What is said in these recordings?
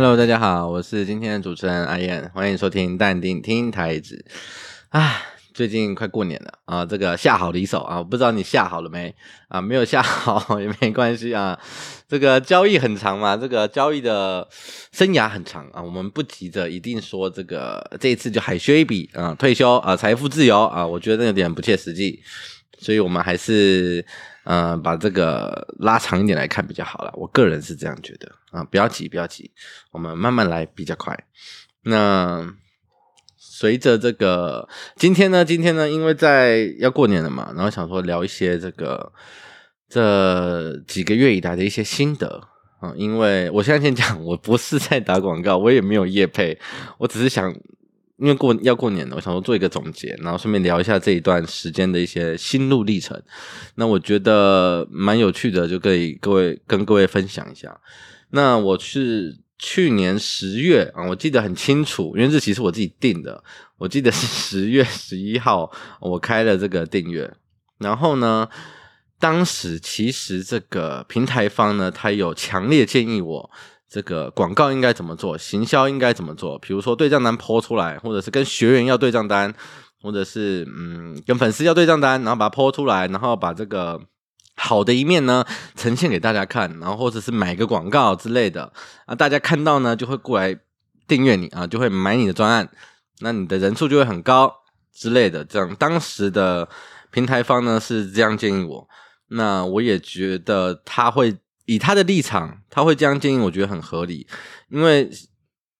Hello，大家好，我是今天的主持人阿燕，欢迎收听淡定听台子。啊，最近快过年了啊，这个下好离手啊，不知道你下好了没啊？没有下好 也没关系啊。这个交易很长嘛，这个交易的生涯很长啊，我们不急着一定说这个这一次就海削一笔啊，退休啊，财富自由啊，我觉得那有点不切实际，所以我们还是。嗯、呃，把这个拉长一点来看比较好了，我个人是这样觉得啊、不要急，不要急，我们慢慢来比较快。那随着这个今天呢，今天呢，因为在要过年了嘛，然后想说聊一些这个这几个月以来的一些心得啊、因为我现在先讲，我不是在打广告，我也没有业配，我只是想。因为过要过年了，我想说做一个总结，然后顺便聊一下这一段时间的一些心路历程。那我觉得蛮有趣的，就可以各位跟各位分享一下。那我是去年十月啊，我记得很清楚，因为日期是我自己定的，我记得是十月 十一号，我开了这个订阅。然后呢，当时其实这个平台方呢，他有强烈建议我。这个广告应该怎么做？行销应该怎么做？比如说对账单 po 出来，或者是跟学员要对账单，或者是嗯跟粉丝要对账单，然后把它 po 出来，然后把这个好的一面呢呈现给大家看，然后或者是买个广告之类的啊，大家看到呢就会过来订阅你啊，就会买你的专案，那你的人数就会很高之类的。这样当时的平台方呢是这样建议我，那我也觉得他会。以他的立场，他会这样建议，我觉得很合理，因为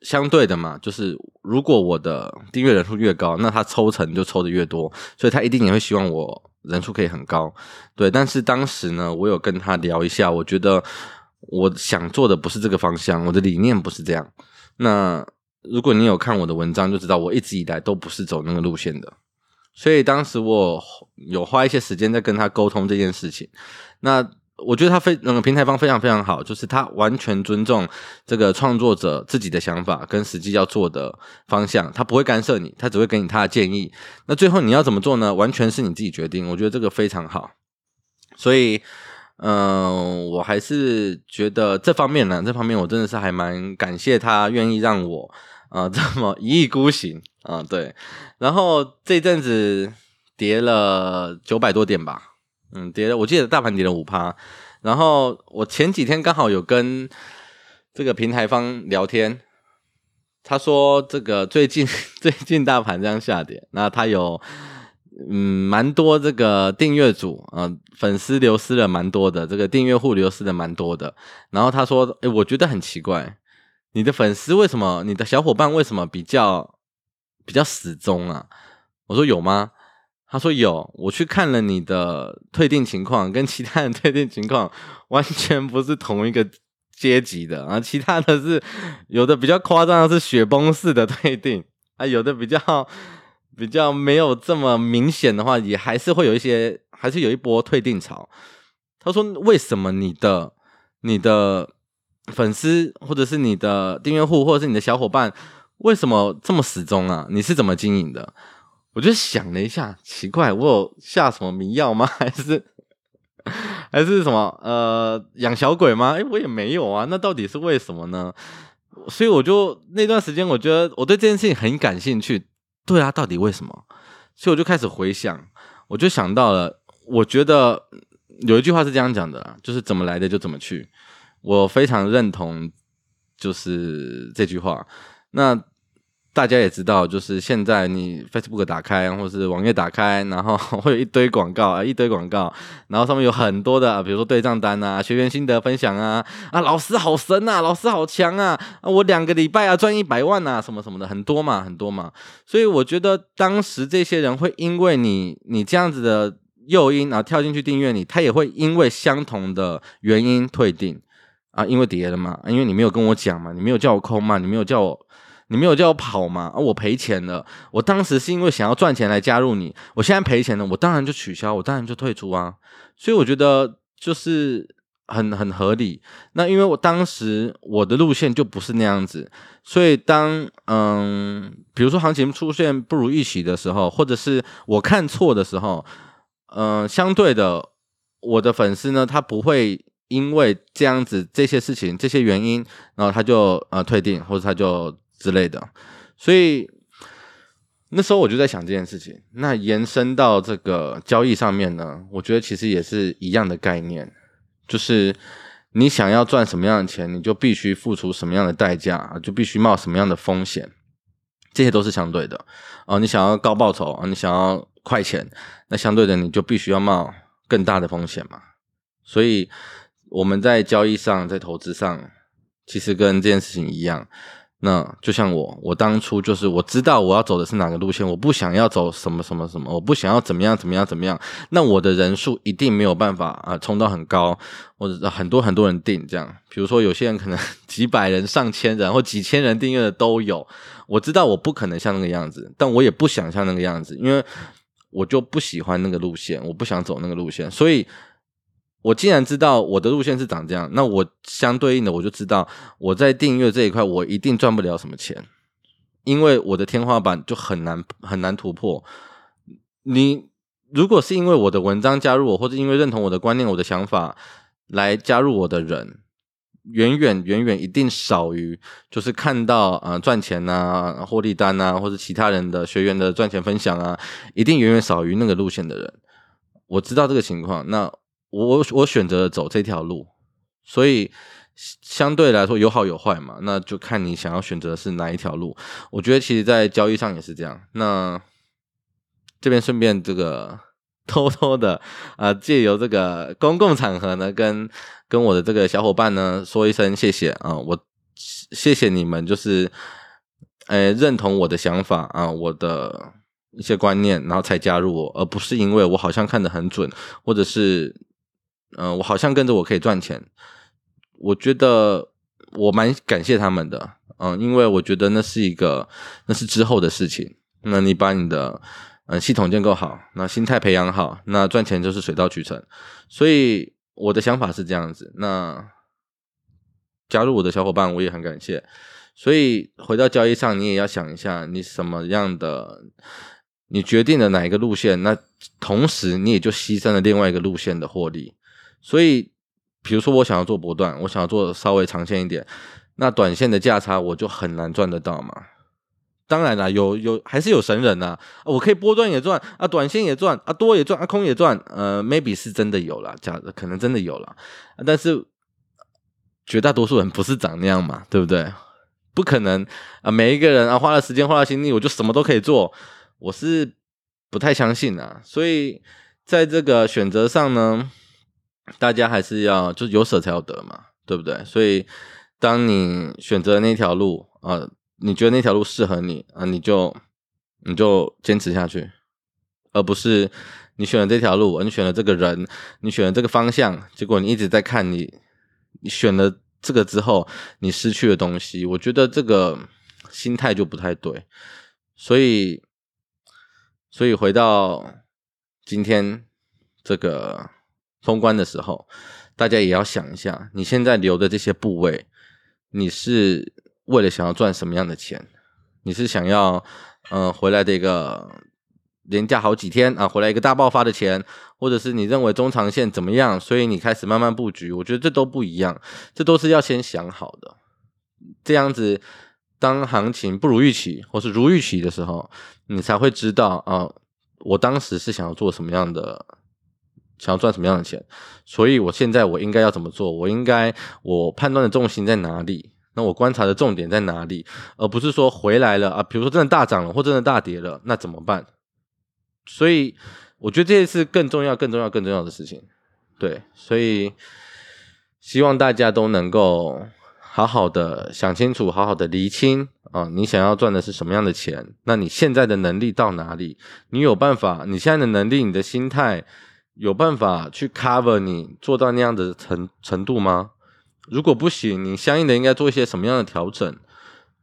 相对的嘛，就是如果我的订阅人数越高，那他抽成就抽得越多，所以他一定也会希望我人数可以很高，对。但是当时呢，我有跟他聊一下，我觉得我想做的不是这个方向，我的理念不是这样。那如果你有看我的文章，就知道我一直以来都不是走那个路线的，所以当时我有花一些时间在跟他沟通这件事情，那。我觉得他非那个平台方非常非常好，就是他完全尊重这个创作者自己的想法跟实际要做的方向，他不会干涉你，他只会给你他的建议。那最后你要怎么做呢？完全是你自己决定。我觉得这个非常好，所以，嗯、我还是觉得这方面呢，这方面我真的是还蛮感谢他愿意让我啊、这么一意孤行啊、对，然后这阵子跌了九百多点吧。嗯，跌了，我记得大盘跌了五趴，然后我前几天刚好有跟这个平台方聊天，他说这个最近 最近大盘这样下跌，那他有嗯蛮多这个订阅组啊、粉丝流失了蛮多的，这个订阅户流失了蛮多的，然后他说，诶，我觉得很奇怪，你的粉丝为什么，你的小伙伴为什么比较比较死忠啊？我说有吗？他说有，我去看了你的退订情况，跟其他人退订情况完全不是同一个阶级的啊。其他的是有的比较夸张的是雪崩式的退订啊，有的比较比较没有这么明显的话，也还是会有一些，还是有一波退订潮。他说为什么你的你的粉丝或者是你的订阅户或者是你的小伙伴为什么这么死忠啊？你是怎么经营的？我就想了一下，奇怪，我有下什么迷药吗？还是还是什么呃养小鬼吗？诶，我也没有啊，那到底是为什么呢？所以我就那段时间，我觉得我对这件事情很感兴趣。对啊，到底为什么？所以我就开始回想，我就想到了，我觉得有一句话是这样讲的，就是怎么来的就怎么去。我非常认同，就是这句话。那。大家也知道，就是现在你 Facebook 打开，或是网页打开，然后 会有一堆广告啊，一堆广告，然后上面有很多的，比如说对账单啊、学员心得分享啊，啊，老师好神啊，老师好强啊，啊，我两个礼拜啊赚一百万啊，什么什么的，很多嘛，很多嘛。所以我觉得当时这些人会因为你你这样子的诱因啊跳进去订阅你，他也会因为相同的原因退订啊，因为跌了嘛，因为你没有跟我讲嘛，你没有叫我空嘛，你没有叫我。你没有叫我跑吗？啊，我赔钱了。我当时是因为想要赚钱来加入你，我现在赔钱了，我当然就取消，我当然就退出啊。所以我觉得就是很很合理。那因为我当时我的路线就不是那样子，所以当嗯，比如说行情出现不如预期的时候，或者是我看错的时候，嗯，相对的，我的粉丝呢，他不会。因为这样子这些事情这些原因，然后他就呃退订或者他就之类的，所以那时候我就在想这件事情。那延伸到这个交易上面呢，我觉得其实也是一样的概念，就是你想要赚什么样的钱，你就必须付出什么样的代价，就必须冒什么样的风险，这些都是相对的哦。你想要高报酬啊，你想要快钱，那相对的你就必须要冒更大的风险嘛。所以我们在交易上，在投资上，其实跟这件事情一样。那就像我，我当初就是我知道我要走的是哪个路线，我不想要走什么什么什么，我不想要怎么样怎么样怎么样。那我的人数一定没有办法啊冲到很高，或者很多很多人订这样。比如说有些人可能 几百人、上千人或几千人订阅的都有。我知道我不可能像那个样子，但我也不想像那个样子，因为我就不喜欢那个路线，我不想走那个路线，所以。我既然知道我的路线是长这样，那我相对应的我就知道我在订阅这一块我一定赚不了什么钱，因为我的天花板就很难很难突破。你如果是因为我的文章加入我，或者因为认同我的观念、我的想法来加入我的人，远远远远一定少于就是看到啊赚钱啊获利单啊，或者其他人的学员的赚钱分享啊，一定远远少于那个路线的人。我知道这个情况，那。我我选择走这条路，所以相对来说有好有坏嘛，那就看你想要选择是哪一条路。我觉得其实，在交易上也是这样。那这边顺便这个偷偷的啊，借由这个公共场合呢，跟跟我的这个小伙伴呢说一声谢谢啊，我谢谢你们，就是呃认同我的想法啊，我的一些观念，然后才加入我，而不是因为我好像看得很准，或者是。嗯、我好像跟着我可以赚钱，我觉得我蛮感谢他们的，嗯、因为我觉得那是一个，那是之后的事情。那你把你的嗯、系统建构好，那心态培养好，那赚钱就是水到渠成。所以我的想法是这样子。那加入我的小伙伴，我也很感谢。所以回到交易上，你也要想一下，你什么样的。你决定了哪一个路线，那同时你也就牺牲了另外一个路线的获利。所以，比如说我想要做波段，我想要做稍微长线一点，那短线的价差我就很难赚得到嘛。当然啦，有有还是有神人呐、我可以波段也赚啊，短线也赚啊，多也赚啊，空也赚。呃，maybe 是真的有啦，假的可能真的有啦，但是绝大多数人不是长那样嘛，对不对？不可能啊，每一个人啊花了时间花了心力，我就什么都可以做，我是不太相信啊。所以在这个选择上呢。大家还是要就是有舍才有得嘛，对不对？所以当你选择那条路啊、你觉得那条路适合你啊、你就你就坚持下去，而不是你选了这条路，你选了这个人，你选了这个方向，结果你一直在看你你选了这个之后，你失去的东西，我觉得这个心态就不太对。所以，所以回到今天这个。封关的时候，大家也要想一下，你现在留的这些部位，你是为了想要赚什么样的钱？你是想要，嗯、呃，回来的一个连假好几天啊，回来一个大爆发的钱，或者是你认为中长线怎么样？所以你开始慢慢布局，我觉得这都不一样，这都是要先想好的。这样子，当行情不如预期或是如预期的时候，你才会知道啊，我当时是想要做什么样的。想要赚什么样的钱？所以我现在我应该要怎么做？我应该我判断的重心在哪里？那我观察的重点在哪里？而不是说回来了啊，比如说真的大涨了或真的大跌了，那怎么办？所以我觉得这些是更重要、更重要、更重要的事情。对，所以希望大家都能够好好的想清楚，好好的厘清啊，你想要赚的是什么样的钱？那你现在的能力到哪里？你有办法？你现在的能力，你的心态。有办法去 cover 你做到那样的程程度吗？如果不行，你相应的应该做一些什么样的调整，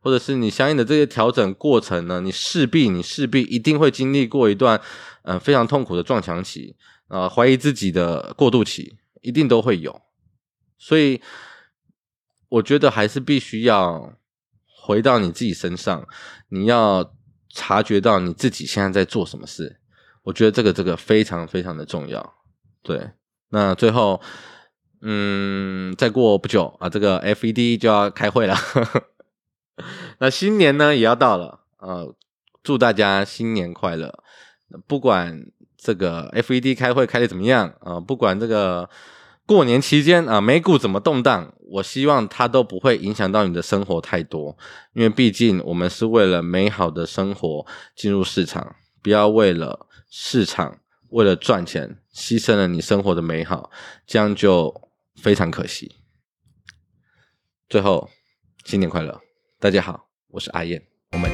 或者是你相应的这些调整过程呢？你势必你势必一定会经历过一段嗯、呃、非常痛苦的撞墙期啊、怀疑自己的过渡期，一定都会有。所以我觉得还是必须要回到你自己身上，你要察觉到你自己现在在做什么事。我觉得这个这个非常非常的重要，对。那最后，嗯，再过不久啊，这个 FED 就要开会了。那新年呢也要到了，呃，祝大家新年快乐。不管这个 FED 开会开得怎么样啊，不管这个过年期间啊，美股怎么动荡，我希望它都不会影响到你的生活太多，因为毕竟我们是为了美好的生活进入市场，不要为了市场为了赚钱牺牲了你生活的美好，这样就非常可惜。最后，新年快乐！大家好，我是阿燕。我们